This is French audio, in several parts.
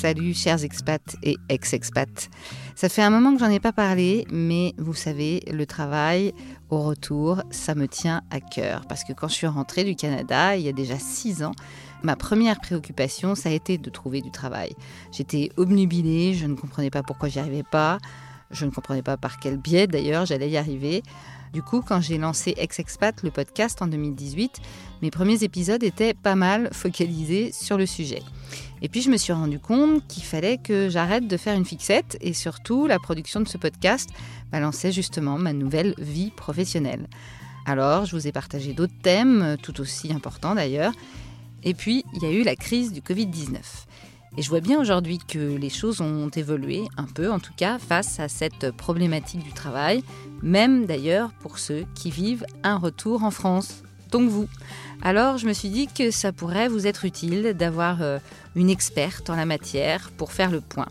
Salut chers expats et ex-expats. Ça fait un moment que j'en ai pas parlé, mais vous savez, le travail au retour, ça me tient à cœur. Parce que quand je suis rentrée du Canada, il y a déjà six ans, ma première préoccupation, ça a été de trouver du travail. J'étais obnubilée, je ne comprenais pas pourquoi j'y arrivais pas. Je ne comprenais pas par quel biais d'ailleurs j'allais y arriver. Du coup, quand j'ai lancé Ex-Expat, le podcast en 2018, mes premiers épisodes étaient pas mal focalisés sur le sujet. Et puis je me suis rendu compte qu'il fallait que j'arrête de faire une fixette et surtout la production de ce podcast balançait justement ma nouvelle vie professionnelle. Alors je vous ai partagé d'autres thèmes, tout aussi importants d'ailleurs. Et puis il y a eu la crise du Covid-19. Et je vois bien aujourd'hui que les choses ont évolué, un peu en tout cas, face à cette problématique du travail, même d'ailleurs pour ceux qui vivent un retour en France, donc vous. Alors je me suis dit que ça pourrait vous être utile d'avoir euh, une experte en la matière pour faire le point.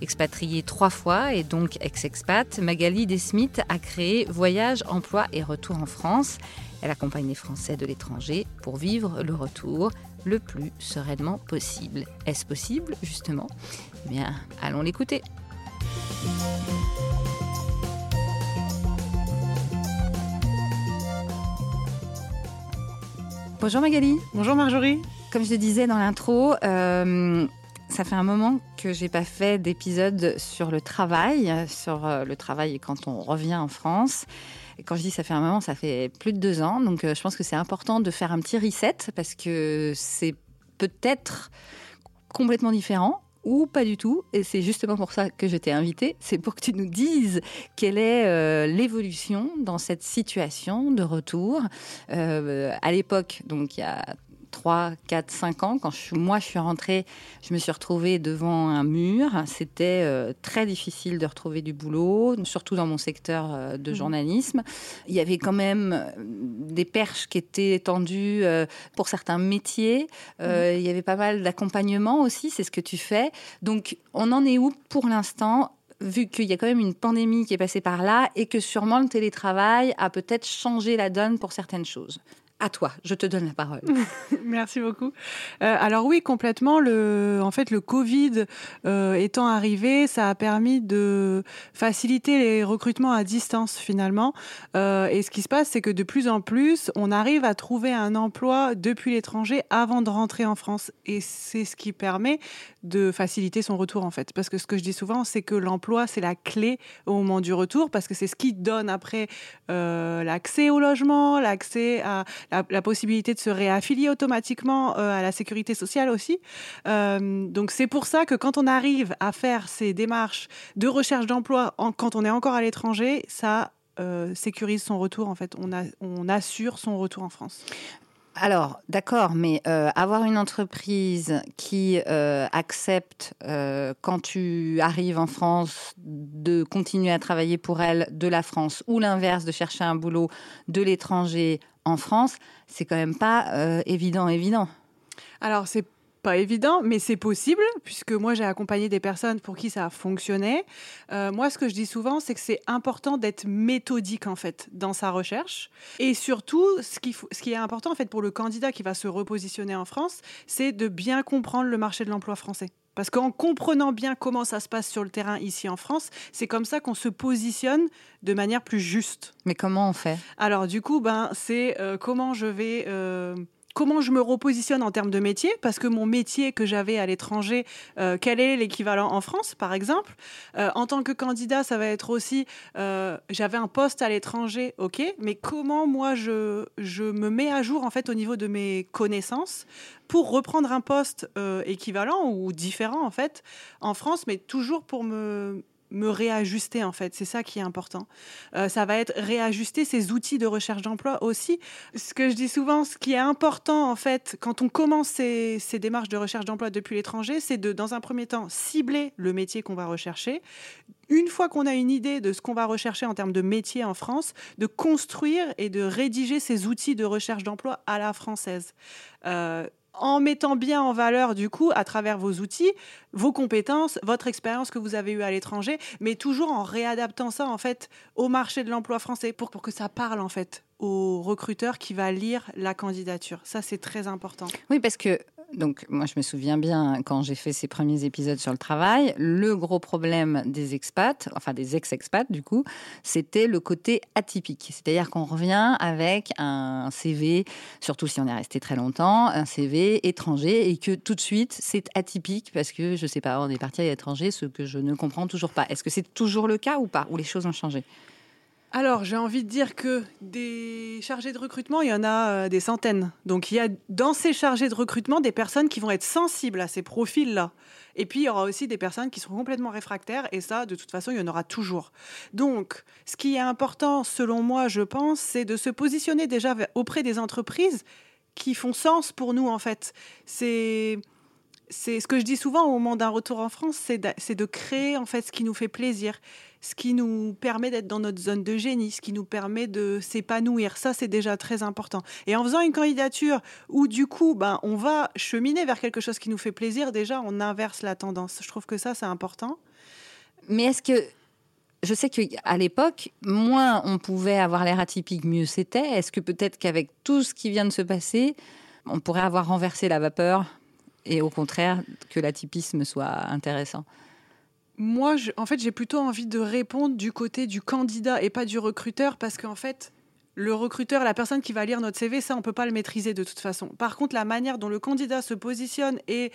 Expatriée trois fois et donc ex-expat, Magali Desmith a créé Voyage, Emploi et Retour en France. Elle accompagne les Français de l'étranger pour vivre le retour le plus sereinement possible. Est-ce possible, justement? Eh bien, allons l'écouter. Bonjour Magali. Bonjour Marjorie. Comme je le disais dans l'intro, euh, ça fait un moment que j'ai pas fait d'épisode sur le travail, sur euh, le travail quand on revient en France. Et quand je dis ça fait un moment, ça fait plus de deux ans. Donc euh, je pense que c'est important de faire un petit reset parce que c'est peut-être complètement différent ou pas du tout. Et c'est justement pour ça que je t'ai invité. C'est pour que tu nous dises quelle est euh, l'évolution dans cette situation de retour. Euh, à l'époque, donc il y a 3, 4, 5 ans, quand moi je suis rentrée, je me suis retrouvée devant un mur. C'était euh, très difficile de retrouver du boulot, surtout dans mon secteur euh, de mmh. journalisme. Il y avait quand même euh, des perches qui étaient tendues pour certains métiers. Mmh. Il y avait pas mal d'accompagnement aussi, c'est ce que tu fais. Donc on en est où pour l'instant vu qu'il y a quand même une pandémie qui est passée par là et que sûrement le télétravail a peut-être changé la donne pour certaines choses? À toi, je te donne la parole. Merci beaucoup. Euh, alors oui, complètement. Le, en fait, le Covid euh, étant arrivé, ça a permis de faciliter les recrutements à distance finalement. Euh, et ce qui se passe, c'est que de plus en plus, on arrive à trouver un emploi depuis l'étranger avant de rentrer en France. Et c'est ce qui permet de faciliter son retour en fait. Parce que ce que je dis souvent, c'est que l'emploi, c'est la clé au moment du retour, parce que c'est ce qui donne après l'accès au logement, l'accès à la, possibilité de se réaffilier automatiquement euh, à la sécurité sociale aussi. Euh, donc c'est pour ça que quand on arrive à faire ces démarches de recherche d'emploi quand on est encore à l'étranger, ça euh, sécurise son retour en fait. On assure son retour en France. Alors, d'accord, mais avoir une entreprise qui accepte, quand tu arrives en France, de continuer à travailler pour elle de la France, ou l'inverse, de chercher un boulot de l'étranger en France, c'est quand même pas euh, évident, évident. Alors, c'est pas évident, mais c'est possible, puisque moi j'ai accompagné des personnes pour qui ça a fonctionné. Euh, moi, ce que je dis souvent, c'est que c'est important d'être méthodique en fait dans sa recherche. Et surtout, ce qui, ce qui est important en fait pour le candidat qui va se repositionner en France, c'est de bien comprendre le marché de l'emploi français. Parce qu'en comprenant bien comment ça se passe sur le terrain ici en France, c'est comme ça qu'on se positionne de manière plus juste. Mais comment on fait? Alors du coup, ben, c'est euh, comment je vais... Euh, comment je me repositionne en termes de métier, parce que mon métier que j'avais à l'étranger, euh, quel est l'équivalent en France, par exemple euh, En tant que candidat, ça va être aussi, euh, j'avais un poste à l'étranger, ok, mais comment moi je, je me mets à jour en fait au niveau de mes connaissances pour reprendre un poste équivalent ou différent en fait en France, mais toujours pour me me réajuster en fait. C'est ça qui est important. Euh, ça va être réajuster ses outils de recherche d'emploi aussi. Ce que je dis souvent, ce qui est important en fait quand on commence ces, démarches de recherche d'emploi depuis l'étranger, c'est de, dans un premier temps, cibler le métier qu'on va rechercher. Une fois qu'on a une idée de ce qu'on va rechercher en termes de métier en France, de construire et de rédiger ces outils de recherche d'emploi à la française. Euh, en mettant bien en valeur, du coup, à travers vos outils, vos compétences, votre expérience que vous avez eue à l'étranger, mais toujours en réadaptant ça, en fait, au marché de l'emploi français pour, pour que ça parle, en fait, au recruteur qui va lire la candidature. Ça, c'est très important. Oui, parce que donc moi je me souviens bien quand j'ai fait ces premiers épisodes sur le travail, le gros problème des expats, enfin des ex-expats du coup, c'était le côté atypique. C'est-à-dire qu'on revient avec un CV, surtout si on est resté très longtemps, un CV étranger et que tout de suite c'est atypique parce que je sais pas, on est parti à l'étranger, ce que je ne comprends toujours pas. Est-ce que c'est toujours le cas ou pas? Ou les choses ont changé? Alors, j'ai envie de dire que des chargés de recrutement, il y en a euh, des centaines. Donc, il y a dans ces chargés de recrutement des personnes qui vont être sensibles à ces profils-là. Et puis, il y aura aussi des personnes qui seront complètement réfractaires. Et ça, de toute façon, il y en aura toujours. Donc, ce qui est important, selon moi, je pense, c'est de se positionner déjà auprès des entreprises qui font sens pour nous, en fait. C'est c'est ce que je dis souvent au moment d'un retour en France, c'est de, créer en fait ce qui nous fait plaisir ce qui nous permet d'être dans notre zone de génie, ce qui nous permet de s'épanouir. Ça, c'est déjà très important. Et en faisant une candidature où, du coup, ben, on va cheminer vers quelque chose qui nous fait plaisir, déjà, on inverse la tendance. Je trouve que ça, c'est important. Mais est-ce que je sais qu'à l'époque, moins on pouvait avoir l'air atypique, mieux c'était. Est-ce que peut-être qu'avec tout ce qui vient de se passer, on pourrait avoir renversé la vapeur? Et au contraire que l'atypisme soit intéressant moi, en fait, j'ai plutôt envie de répondre du côté du candidat et pas du recruteur parce qu'en fait, le recruteur, la personne qui va lire notre CV, ça, on peut pas le maîtriser de toute façon. Par contre, la manière dont le candidat se positionne et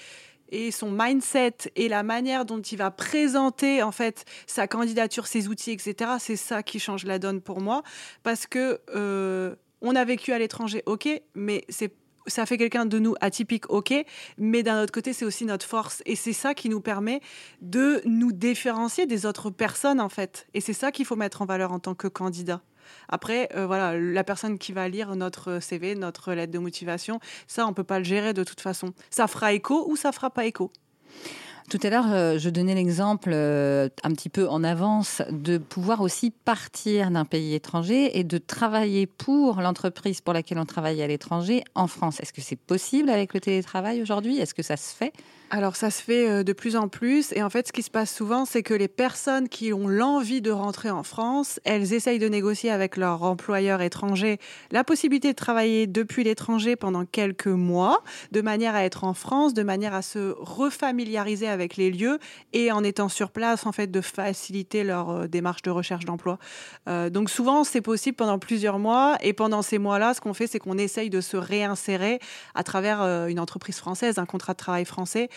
et son mindset et la manière dont il va présenter en fait sa candidature, ses outils, etc. C'est ça qui change la donne pour moi parce que euh, on a vécu à l'étranger, ok, mais c'est ça fait quelqu'un de nous atypique, ok, mais d'un autre côté, c'est aussi notre force. Et c'est ça qui nous permet de nous différencier des autres personnes, en fait. Et c'est ça qu'il faut mettre en valeur en tant que candidat. Après, euh, voilà, la personne qui va lire notre CV, notre lettre de motivation, ça, on peut pas le gérer de toute façon. Ça fera écho ou ça fera pas écho. Tout à l'heure, euh, je donnais l'exemple euh, un petit peu en avance de pouvoir aussi partir d'un pays étranger et de travailler pour l'entreprise pour laquelle on travaille à l'étranger en France. Est-ce que c'est possible avec le télétravail aujourd'hui? Est-ce que ça se fait? Alors ça se fait euh, de plus en plus et en fait ce qui se passe souvent c'est que les personnes qui ont l'envie de rentrer en France, elles essayent de négocier avec leur employeur étranger la possibilité de travailler depuis l'étranger pendant quelques mois de manière à être en France, de manière à se refamiliariser avec les lieux et en étant sur place en fait de faciliter leur euh, démarche de recherche d'emploi. Euh, donc souvent c'est possible pendant plusieurs mois et pendant ces mois-là ce qu'on fait c'est qu'on essaye de se réinsérer à travers une entreprise française, un contrat de travail français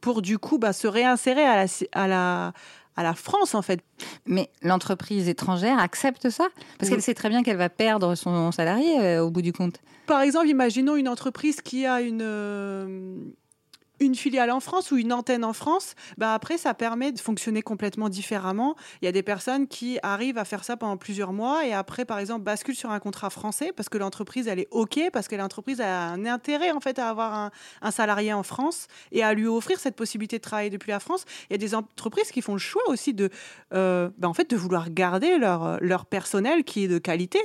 pour du coup bah, se réinsérer à la, à la, à la France en fait. Mais l'entreprise étrangère accepte ça? Parce qu'elle sait très bien qu'elle va perdre son salarié euh, au bout du compte. Par exemple, imaginons une entreprise qui a une, euh, une filiale en France ou une antenne en France, bah après, ça permet de fonctionner complètement différemment. Il y a des personnes qui arrivent à faire ça pendant plusieurs mois et après, par exemple, basculent sur un contrat français parce que l'entreprise, elle est OK, parce que l'entreprise a un intérêt, en fait, à avoir un, salarié en France et à lui offrir cette possibilité de travailler depuis la France. Il y a des entreprises qui font le choix aussi de, euh, bah, en fait, de vouloir garder leur, leur personnel qui est de qualité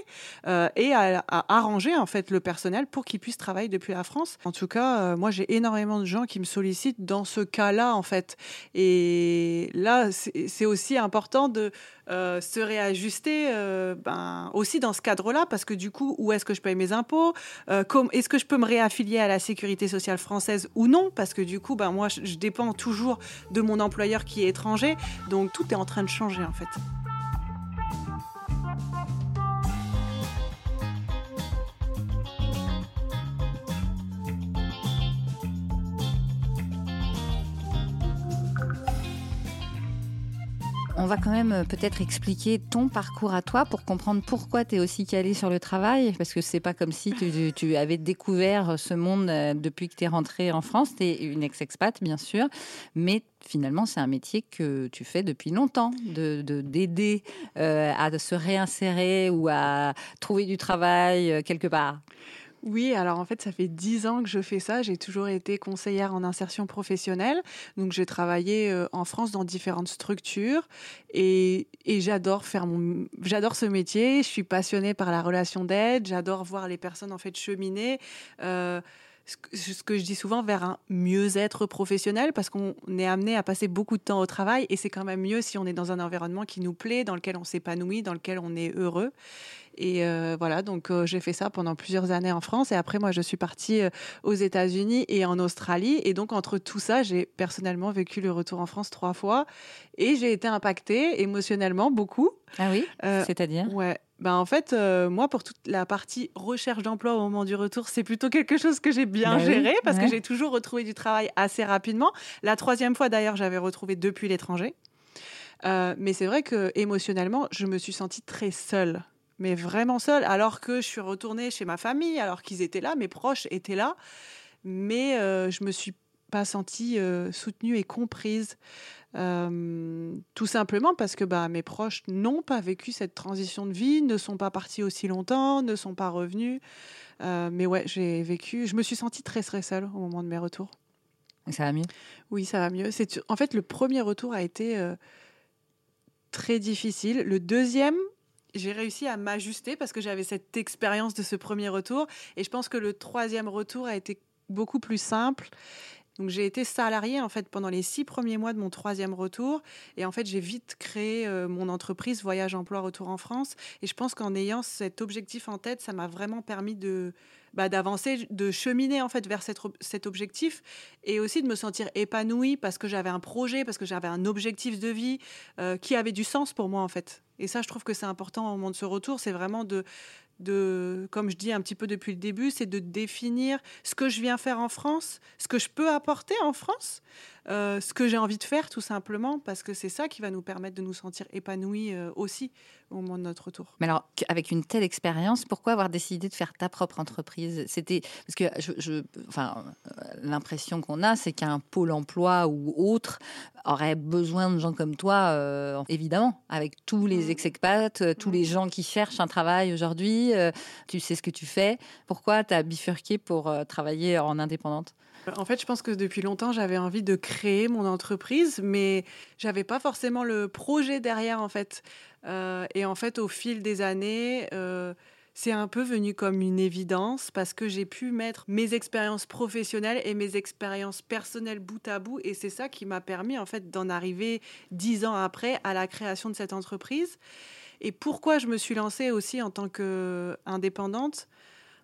euh, et à, arranger, en fait, le personnel pour qu'il puisse travailler depuis la France. En tout cas, euh, moi, j'ai énormément de gens qui me sollicite dans ce cas-là, en fait. Et là, c'est aussi important de euh, se réajuster euh, ben, aussi dans ce cadre-là, parce que du coup, où est-ce que je paye mes impôts euh, Est-ce que je peux me réaffilier à la sécurité sociale française ou non? Parce que du coup, ben, moi, je dépends toujours de mon employeur qui est étranger. Donc, tout est en train de changer, en fait. On va quand même euh, peut-être expliquer ton parcours à toi pour comprendre pourquoi tu es aussi calé sur le travail. Parce que c'est pas comme si tu, avais découvert ce monde euh, depuis que tu es rentrée en France. Tu es une ex-expat, bien sûr. Mais finalement, c'est un métier que tu fais depuis longtemps, de d'aider euh, à se réinsérer ou à trouver du travail quelque part. Oui, alors en fait, ça fait dix ans que je fais ça. J'ai toujours été conseillère en insertion professionnelle. Donc, j'ai travaillé euh, en France dans différentes structures et, j'adore faire mon, j'adore ce métier. Je suis passionnée par la relation d'aide. J'adore voir les personnes en fait cheminer. Euh, ce que je dis souvent vers un mieux-être professionnel parce qu'on est amené à passer beaucoup de temps au travail et c'est quand même mieux si on est dans un environnement qui nous plaît, dans lequel on s'épanouit, dans lequel on est heureux. Et euh, voilà, donc euh, j'ai fait ça pendant plusieurs années en France. Et après, moi, je suis partie euh, aux États-Unis et en Australie. Et donc, entre tout ça, j'ai personnellement vécu le retour en France trois fois. Et j'ai été impactée émotionnellement beaucoup. Ah oui C'est-à-dire? Ouais. Ben en fait, moi, pour toute la partie recherche d'emploi au moment du retour, c'est plutôt quelque chose que j'ai bien ben géré parce que j'ai toujours retrouvé du travail assez rapidement. La troisième fois, d'ailleurs, j'avais retrouvé depuis l'étranger. mais c'est vrai que émotionnellement, je me suis sentie très seule mais vraiment seule, alors que je suis retournée chez ma famille, alors qu'ils étaient là, mes proches étaient là, mais euh, je me suis pas sentie euh, soutenue et comprise, euh, tout simplement parce que bah, mes proches n'ont pas vécu cette transition de vie, ne sont pas partis aussi longtemps, ne sont pas revenus. mais ouais, j'ai vécu, je me suis sentie très très seule au moment de mes retours. ça va mieux? Oui, ça va mieux. En fait le premier retour a été très difficile. Le deuxième, j'ai réussi à m'ajuster parce que j'avais cette expérience de ce premier retour. Et je pense que le troisième retour a été beaucoup plus simple. Donc j'ai été salariée en fait pendant les six premiers mois de mon troisième retour et en fait j'ai vite créé euh, mon entreprise Voyage Emploi Retour en France et je pense qu'en ayant cet objectif en tête, ça m'a vraiment permis de bah, d'avancer, de cheminer en fait vers cet, objectif et aussi de me sentir épanouie parce que j'avais un projet, parce que j'avais un objectif de vie euh, qui avait du sens pour moi en fait. Et ça, je trouve que c'est important au moment de ce retour, c'est vraiment de, de, comme je dis un petit peu depuis le début, c'est de définir ce que je viens faire en France, ce que je peux apporter en France, euh, ce que j'ai envie de faire tout simplement, parce que c'est ça qui va nous permettre de nous sentir épanouis euh, aussi au moment de notre retour. Mais alors, avec une telle expérience, pourquoi avoir décidé de faire ta propre entreprise? C'était parce que je, enfin, euh, l'impression qu'on a, c'est qu'un pôle emploi ou autre aurait besoin de gens comme toi, évidemment, avec tous les mmh. ex-expats, tous les mmh. gens qui cherchent un travail aujourd'hui. tu sais ce que tu fais. Pourquoi tu as bifurqué pour travailler en indépendante? En fait, je pense que depuis longtemps, j'avais envie de créer mon entreprise, mais j'avais pas forcément le projet derrière, en fait. Euh, et en fait, au fil des années, euh, c'est un peu venu comme une évidence parce que j'ai pu mettre mes expériences professionnelles et mes expériences personnelles bout à bout, et c'est ça qui m'a permis, en fait, d'en arriver dix ans après à la création de cette entreprise. Et pourquoi je me suis lancée aussi en tant qu'indépendante?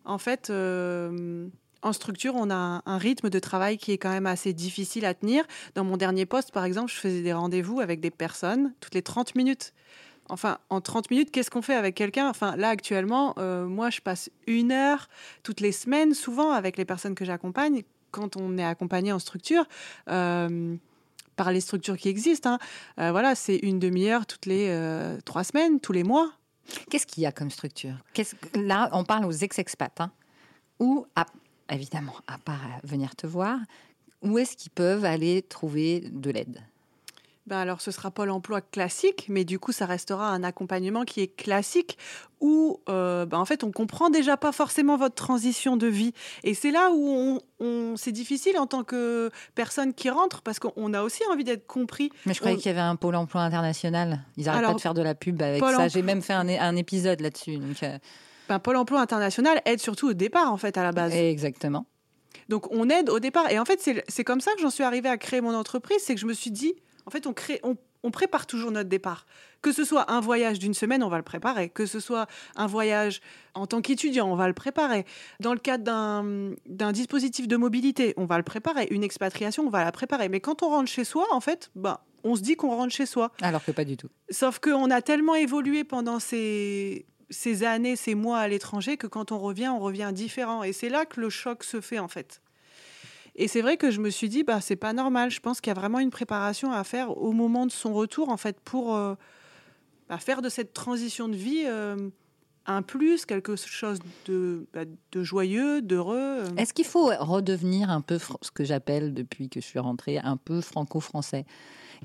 En fait. Euh, en structure, on a un, rythme de travail qui est quand même assez difficile à tenir. Dans mon dernier poste, par exemple, je faisais des rendez-vous avec des personnes toutes les 30 minutes. Enfin, en 30 minutes, qu'est-ce qu'on fait avec quelqu'un? Enfin, là, actuellement, euh, moi, je passe une heure toutes les semaines, souvent, avec les personnes que j'accompagne, quand on est accompagné en structure. Euh, par les structures qui existent. Hein. Euh, voilà, c'est une demi-heure toutes les trois semaines, tous les mois. Qu'est-ce qu'il y a comme structure? Là, on parle aux ex-expats. Hein, ou à évidemment, à part venir te voir, où est-ce qu'ils peuvent aller trouver de l'aide? Ben alors, ce sera pas l'emploi classique, mais du coup, ça restera un accompagnement qui est classique où, euh, ben en fait, on comprend déjà pas forcément votre transition de vie. Et c'est là où on, c'est difficile en tant que personne qui rentre parce qu'on a aussi envie d'être compris. Mais je croyais qu'il y avait un pôle emploi international. Ils n'arrêtent pas de faire de la pub avec ça. J'ai même fait un, un épisode là-dessus. Donc, euh, ben, Pôle emploi international aide surtout au départ, en fait, à la base. Exactement. Donc, on aide au départ. Et en fait, c'est comme ça que j'en suis arrivée à créer mon entreprise. C'est que je me suis dit, en fait, on, crée, on, prépare toujours notre départ. Que ce soit un voyage d'une semaine, on va le préparer. Que ce soit un voyage en tant qu'étudiant, on va le préparer. Dans le cadre d'un dispositif de mobilité, on va le préparer. Une expatriation, on va la préparer. Mais quand on rentre chez soi, en fait, bah, on se dit qu'on rentre chez soi. Alors que pas du tout. Sauf qu'on a tellement évolué pendant ces, ces années, ces mois à l'étranger, que quand on revient, on revient différent. Et c'est là que le choc se fait, en fait. Et c'est vrai que je me suis dit, bah, c'est pas normal. Je pense qu'il y a vraiment une préparation à faire au moment de son retour, en fait, pour euh, bah, faire de cette transition de vie euh, un plus, quelque chose de, bah, de joyeux, d'heureux. Euh. Est-ce qu'il faut redevenir un peu ce que j'appelle, depuis que je suis rentrée, un peu franco-français?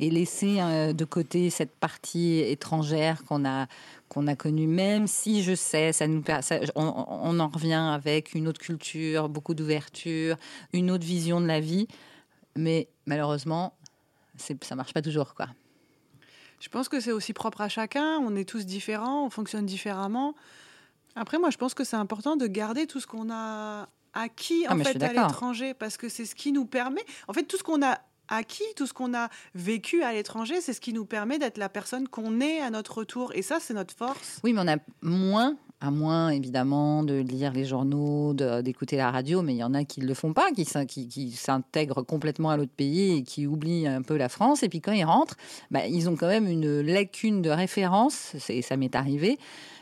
Et laisser de côté cette partie étrangère qu'on a qu'on a connu, même si je sais, ça nous, on, en revient avec une autre culture, beaucoup d'ouverture, une autre vision de la vie, mais malheureusement, ça marche pas toujours, quoi. Je pense que c'est aussi propre à chacun. On est tous différents, on fonctionne différemment. Après, moi, je pense que c'est important de garder tout ce qu'on a acquis ah, en fait à l'étranger parce que c'est ce qui nous permet. En fait, tout ce qu'on a acquis, tout ce qu'on a vécu à l'étranger, c'est ce qui nous permet d'être la personne qu'on est à notre retour. Et ça, c'est notre force. Oui, mais on a moins À moins, évidemment, de lire les journaux, d'écouter la radio, mais il y en a qui ne le font pas, qui, s'intègrent complètement à l'autre pays et qui oublient un peu la France. Et puis quand ils rentrent, bah, ils ont quand même une lacune de référence, et ça m'est arrivé.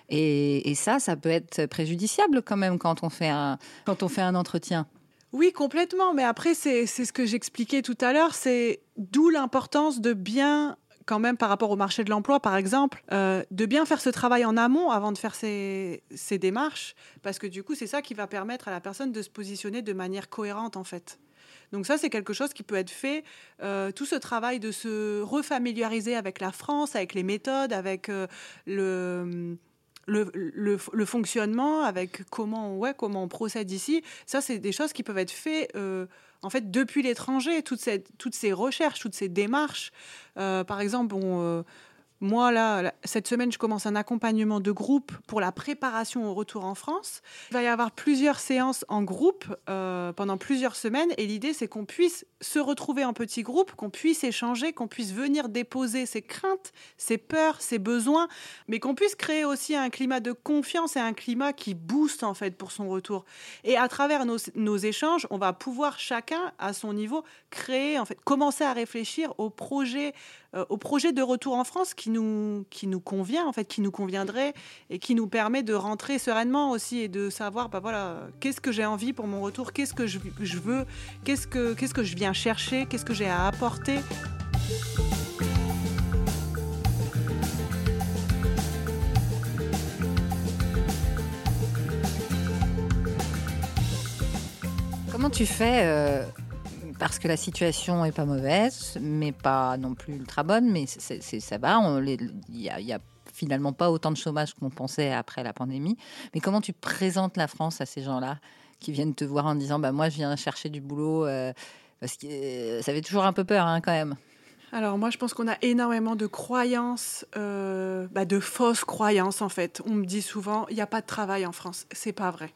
Et, et, ça, ça peut être préjudiciable quand même quand on fait un, quand on fait un entretien. Oui, complètement. Mais après, c'est ce que j'expliquais tout à l'heure. C'est d'où l'importance de bien quand même par rapport au marché de l'emploi, par exemple, euh, de bien faire ce travail en amont avant de faire ces, démarches, parce que du coup, c'est ça qui va permettre à la personne de se positionner de manière cohérente, en fait. Donc ça, c'est quelque chose qui peut être fait. Euh, tout ce travail de se refamiliariser avec la France, avec les méthodes, avec euh, le le, le, fonctionnement, avec comment, ouais, comment on procède ici, ça, c'est des choses qui peuvent être faites euh, en fait depuis l'étranger. Toutes ces, toutes ces recherches, toutes ces démarches. Euh, par exemple, on, euh, moi, là, cette semaine, je commence un accompagnement de groupe pour la préparation au retour en France. Il va y avoir plusieurs séances en groupe euh, pendant plusieurs semaines. Et l'idée, c'est qu'on puisse se retrouver en petits groupes, qu'on puisse échanger, qu'on puisse venir déposer ses craintes, ses peurs, ses besoins, mais qu'on puisse créer aussi un climat de confiance et un climat qui booste, en fait, pour son retour. Et à travers nos, nos échanges, on va pouvoir chacun, à son niveau, créer, en fait, commencer à réfléchir au projet euh, au projet de retour en France qui nous, qui nous convient, en fait, qui nous conviendrait et qui nous permet de rentrer sereinement aussi et de savoir, bah voilà, qu'est-ce que j'ai envie pour mon retour, qu'est-ce que je, je veux, qu'est-ce que, que je viens chercher, qu'est-ce que j'ai à apporter. Comment tu fais euh, parce que la situation est pas mauvaise, mais pas non plus ultra bonne, mais ça va. Il y, a, finalement pas autant de chômage qu'on pensait après la pandémie. Mais comment tu présentes la France à ces gens-là qui viennent te voir en disant bah moi je viens chercher du boulot euh, parce que euh, ça fait toujours un peu peur hein, quand même. Alors moi, je pense qu'on a énormément de croyances, euh, bah, de fausses croyances en fait. On me dit souvent, il n'y a pas de travail en France. C'est pas vrai.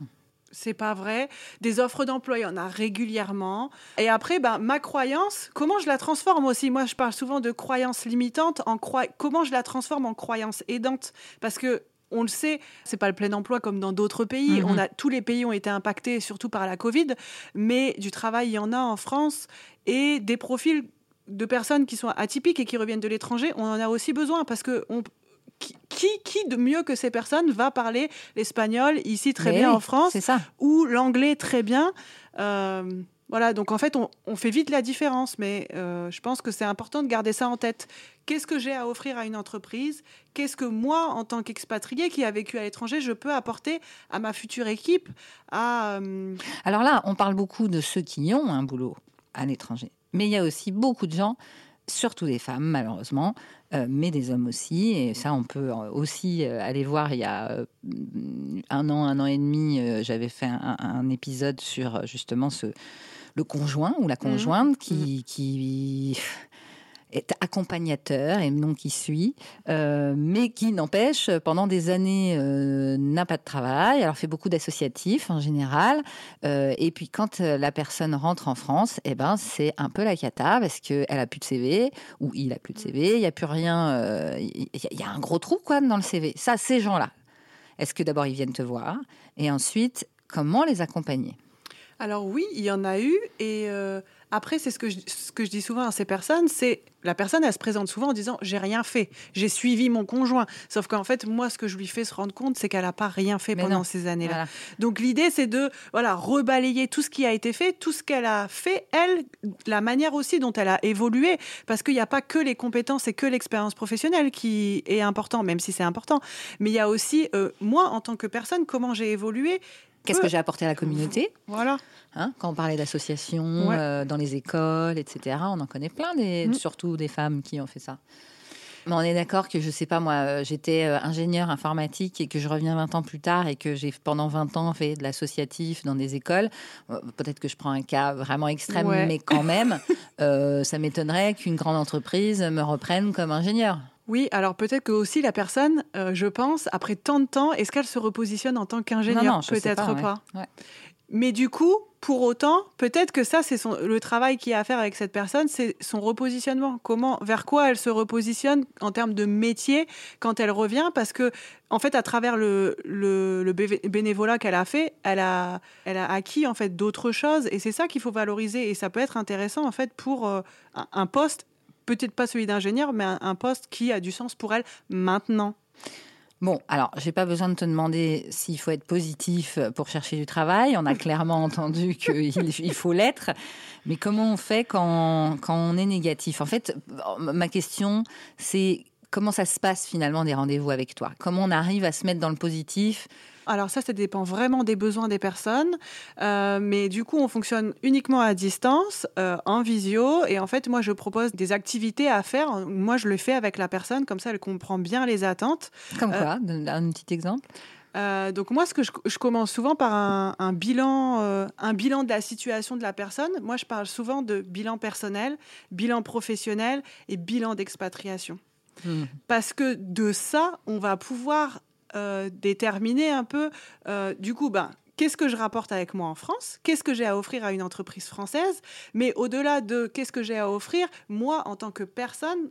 C'est pas vrai. Des offres d'emploi, il y en a régulièrement. Et après, ben, ma croyance, comment je la transforme aussi? Moi, je parle souvent de croyance limitante. En comment je la transforme en croyance aidante? Parce que on le sait, c'est pas le plein emploi comme dans d'autres pays. Mhm. On a tous les pays ont été impactés, surtout par la Covid, mais du travail il y en a en France et des profils de personnes qui sont atypiques et qui reviennent de l'étranger, on en a aussi besoin parce que on, qui, qui de mieux que ces personnes va parler l'espagnol ici très bien en France ça. ou l'anglais très bien euh, voilà, donc en fait, on, fait vite la différence, mais euh, je pense que c'est important de garder ça en tête. Qu'est-ce que j'ai à offrir à une entreprise? Qu'est-ce que moi, en tant qu'expatrié qui a vécu à l'étranger, je peux apporter à ma future équipe à, euh, Alors là, on parle beaucoup de ceux qui ont un boulot à l'étranger, mais il y a aussi beaucoup de gens surtout des femmes malheureusement, euh, mais des hommes aussi. Et ça, on peut aussi euh, aller voir. Il y a euh, un an, un an et demi, j'avais fait un, épisode sur justement ce le conjoint ou la mmh. conjointe qui, mmh. qui est accompagnateur et non qui suit, euh, mais qui n'empêche pendant des années euh, n'a pas de travail. Alors fait beaucoup d'associatifs en général. Euh, et puis quand la personne rentre en France, eh ben c'est un peu la cata parce que elle a plus de CV ou il a plus de CV. Il y a plus rien. Il y, a un gros trou quoi dans le CV. Ça, ces gens-là. Est-ce que d'abord ils viennent te voir et ensuite comment les accompagner? Alors oui, il y en a eu et après, c'est ce que, je, ce que je dis souvent à ces personnes, c'est la personne, elle se présente souvent en disant j'ai rien fait, j'ai suivi mon conjoint. Sauf qu'en fait, moi, ce que je lui fais se rendre compte, c'est qu'elle n'a pas rien fait pendant ces années-là. Donc l'idée, c'est de voilà rebalayer tout ce qui a été fait, tout ce qu'elle a fait, elle, la manière aussi dont elle a évolué, parce qu'il n'y a pas que les compétences et que l'expérience professionnelle qui est important, même si c'est important, mais il y a aussi euh, moi en tant que personne, comment j'ai évolué Qu'est-ce que j'ai apporté à la communauté Voilà. Hein, quand on parlait d'associations euh, dans les écoles, etc., on en connaît plein, des, mm. surtout des femmes qui ont fait ça. Mais on est d'accord que je sais pas moi, euh, j'étais euh, ingénieur informatique et que je reviens 20 ans plus tard et que j'ai pendant 20 ans fait de l'associatif dans des écoles. Peut-être que je prends un cas vraiment extrême, mais quand même, ça m'étonnerait qu'une grande entreprise me reprenne comme ingénieur. Oui, alors peut-être que aussi la personne, euh, je pense, après tant de temps, est-ce qu'elle se repositionne en tant qu'ingénieur? Peut-être pas. Mais du coup, pour autant, peut-être que ça, c'est le travail qu'il y a à faire avec cette personne, c'est son repositionnement. Comment, vers quoi elle se repositionne en termes de métier quand elle revient? Parce que, en fait, à travers le, le, bénévolat qu'elle a fait, elle a, elle a acquis en fait d'autres choses, et c'est ça qu'il faut valoriser. Et ça peut être intéressant en fait pour euh, un, poste, peut-être pas celui d'ingénieur, mais un poste qui a du sens pour elle maintenant. Bon, alors, j'ai pas besoin de te demander s'il faut être positif pour chercher du travail. On a clairement entendu qu'il faut l'être. Mais comment on fait quand, quand on est négatif? En fait, ma question, c'est comment ça se passe finalement des rendez-vous avec toi? Comment on arrive à se mettre dans le positif alors ça, ça dépend vraiment des besoins des personnes. Euh, mais du coup, on fonctionne uniquement à distance, euh, en visio. Et en fait, moi, je propose des activités à faire. Moi, je le fais avec la personne, comme ça, elle comprend bien les attentes. Comme euh, quoi Un petit exemple donc moi, ce que je, commence souvent par un, bilan, un bilan de la situation de la personne. Moi, je parle souvent de bilan personnel, bilan professionnel et bilan d'expatriation. Hmm. Parce que de ça, on va pouvoir euh, déterminer un peu, euh, du coup, ben, qu'est-ce que je rapporte avec moi en France, qu'est-ce que j'ai à offrir à une entreprise française, mais au-delà de qu'est-ce que j'ai à offrir, moi, en tant que personne,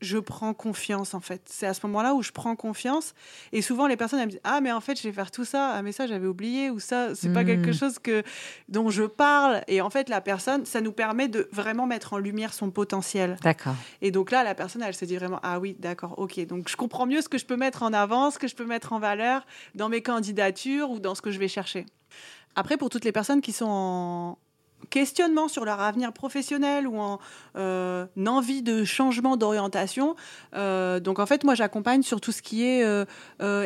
je prends confiance en fait. C'est à ce moment-là où je prends confiance. Et souvent les personnes elles me disent ah mais en fait je vais faire tout ça, ah mais ça j'avais oublié ou ça c'est pas quelque hmm. chose que dont je parle. Et en fait la personne ça nous permet de vraiment mettre en lumière son potentiel. D'accord. Et donc là la personne elle se dit vraiment ah oui d'accord ok donc je comprends mieux ce que je peux mettre en avant, ce que je peux mettre en valeur dans mes candidatures ou dans ce que je vais chercher. Après, pour toutes les personnes qui sont en, questionnement sur leur avenir professionnel ou en euh, envie de changement d'orientation. Euh, donc en fait, moi j'accompagne sur tout ce qui est euh,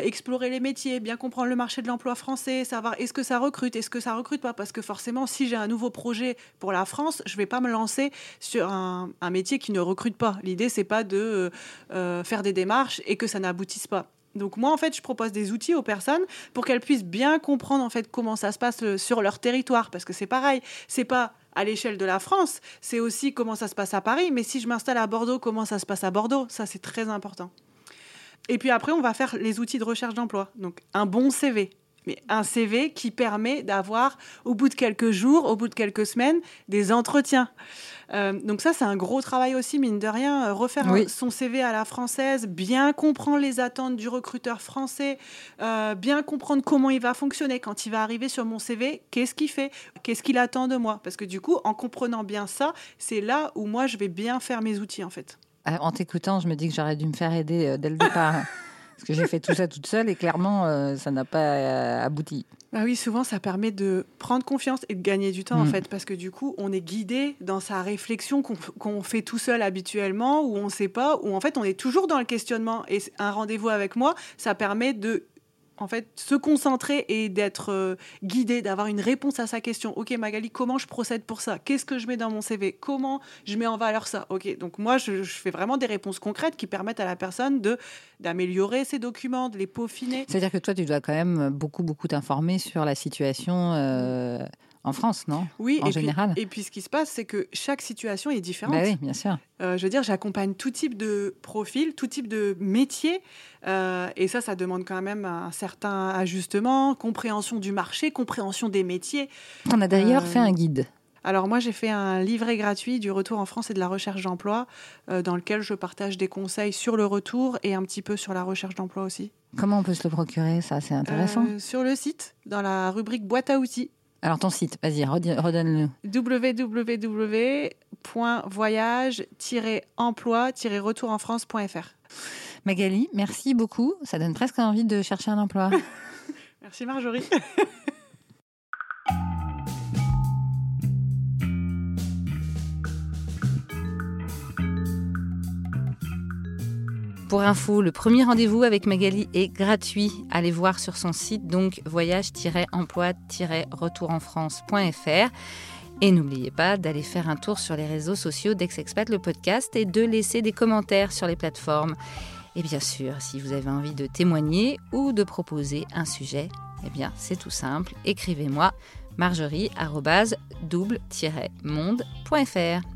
explorer les métiers, bien comprendre le marché de l'emploi français, savoir est-ce que ça recrute, est-ce que ça recrute pas, parce que forcément si j'ai un nouveau projet pour la France, je vais pas me lancer sur un, un métier qui ne recrute pas. L'idée c'est pas de faire des démarches et que ça n'aboutisse pas. Donc moi en fait je propose des outils aux personnes pour qu'elles puissent bien comprendre en fait comment ça se passe euh, sur leur territoire parce que c'est pareil, c'est pas à l'échelle de la France, c'est aussi comment ça se passe à Paris, mais si je m'installe à Bordeaux, comment ça se passe à Bordeaux, ça c'est très important. Et puis après on va faire les outils de recherche d'emploi. Donc un bon CV, mais un CV qui permet d'avoir, au bout de quelques jours, au bout de quelques semaines, des entretiens. Euh, donc ça, c'est un gros travail aussi, mine de rien, euh, refaire son CV à la française, bien comprendre les attentes du recruteur français, euh, bien comprendre comment il va fonctionner quand il va arriver sur mon CV, qu'est-ce qu'il fait, qu'est-ce qu'il attend de moi. Parce que du coup, en comprenant bien ça, c'est là où moi, je vais bien faire mes outils, en fait. En t'écoutant, je me dis que j'aurais dû me faire aider dès le départ. Parce que j'ai fait tout ça toute seule et clairement, euh, ça n'a pas euh, abouti. Bah oui, souvent, ça permet de prendre confiance et de gagner du temps, en mm. fait, parce que du coup, on est guidé dans sa réflexion qu'on fait tout seul habituellement, ou on ne sait pas, ou en fait, on est toujours dans le questionnement. Et un rendez-vous avec moi, ça permet de en fait, se concentrer et d'être euh, guidé, d'avoir une réponse à sa question. Ok, Magali, comment je procède pour ça? Qu'est-ce que je mets dans mon CV Comment je mets en valeur ça? Ok, donc moi, je, fais vraiment des réponses concrètes qui permettent à la personne de d'améliorer ses documents, de les peaufiner. C'est-à-dire que toi, tu dois quand même beaucoup, beaucoup t'informer sur la situation. Euh, en France, non? Oui, en et général. Puis, et puis ce qui se passe, c'est que chaque situation est différente. Bah oui, bien sûr. Euh, je veux dire, j'accompagne tout type de profil, tout type de métier. Euh, et ça, ça demande quand même un certain ajustement, compréhension du marché, compréhension des métiers. On a d'ailleurs fait un guide. Alors moi, j'ai fait un livret gratuit du retour en France et de la recherche d'emploi, euh, dans lequel je partage des conseils sur le retour et un petit peu sur la recherche d'emploi aussi. Comment on peut se le procurer? Ça, c'est intéressant. sur le site, dans la rubrique boîte à outils. Alors ton site, vas-y, redonne-le. www.voyage-emploi-retourenfrance.fr Magali, merci beaucoup. Ça donne presque envie de chercher un emploi. merci Marjorie. Pour info, le premier rendez-vous avec Magali est gratuit. Allez voir sur son site donc voyage-emploi-retourenfrance.fr. Et n'oubliez pas d'aller faire un tour sur les réseaux sociaux d'Ex-Expat le podcast et de laisser des commentaires sur les plateformes. Et bien sûr, si vous avez envie de témoigner ou de proposer un sujet, eh bien c'est tout simple, écrivez-moi marjorie-double-monde.fr.